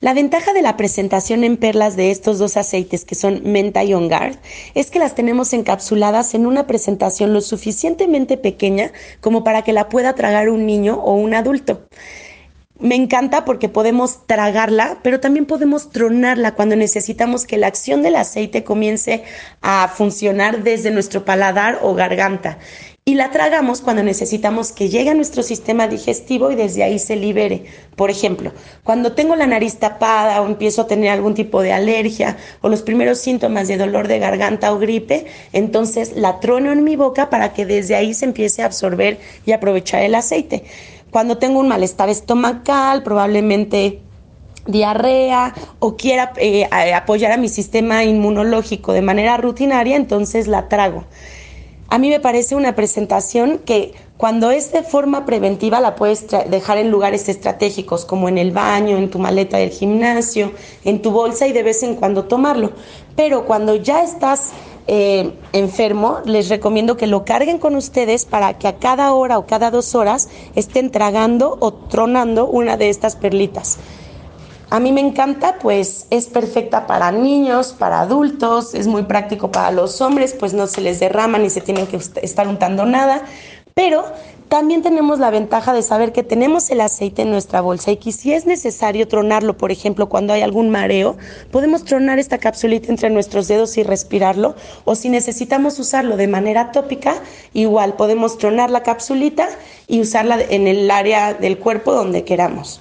La ventaja de la presentación en perlas de estos dos aceites que son menta y on es que las tenemos encapsuladas en una presentación lo suficientemente pequeña como para que la pueda tragar un niño o un adulto. Me encanta porque podemos tragarla, pero también podemos tronarla cuando necesitamos que la acción del aceite comience a funcionar desde nuestro paladar o garganta. Y la tragamos cuando necesitamos que llegue a nuestro sistema digestivo y desde ahí se libere. Por ejemplo, cuando tengo la nariz tapada o empiezo a tener algún tipo de alergia o los primeros síntomas de dolor de garganta o gripe, entonces la trono en mi boca para que desde ahí se empiece a absorber y aprovechar el aceite. Cuando tengo un malestar estomacal, probablemente diarrea o quiera eh, apoyar a mi sistema inmunológico de manera rutinaria, entonces la trago. A mí me parece una presentación que cuando es de forma preventiva la puedes dejar en lugares estratégicos como en el baño, en tu maleta del gimnasio, en tu bolsa y de vez en cuando tomarlo. Pero cuando ya estás eh, enfermo, les recomiendo que lo carguen con ustedes para que a cada hora o cada dos horas estén tragando o tronando una de estas perlitas. A mí me encanta, pues es perfecta para niños, para adultos, es muy práctico para los hombres, pues no se les derrama ni se tienen que estar untando nada, pero también tenemos la ventaja de saber que tenemos el aceite en nuestra bolsa y que si es necesario tronarlo, por ejemplo, cuando hay algún mareo, podemos tronar esta capsulita entre nuestros dedos y respirarlo, o si necesitamos usarlo de manera tópica, igual podemos tronar la capsulita y usarla en el área del cuerpo donde queramos.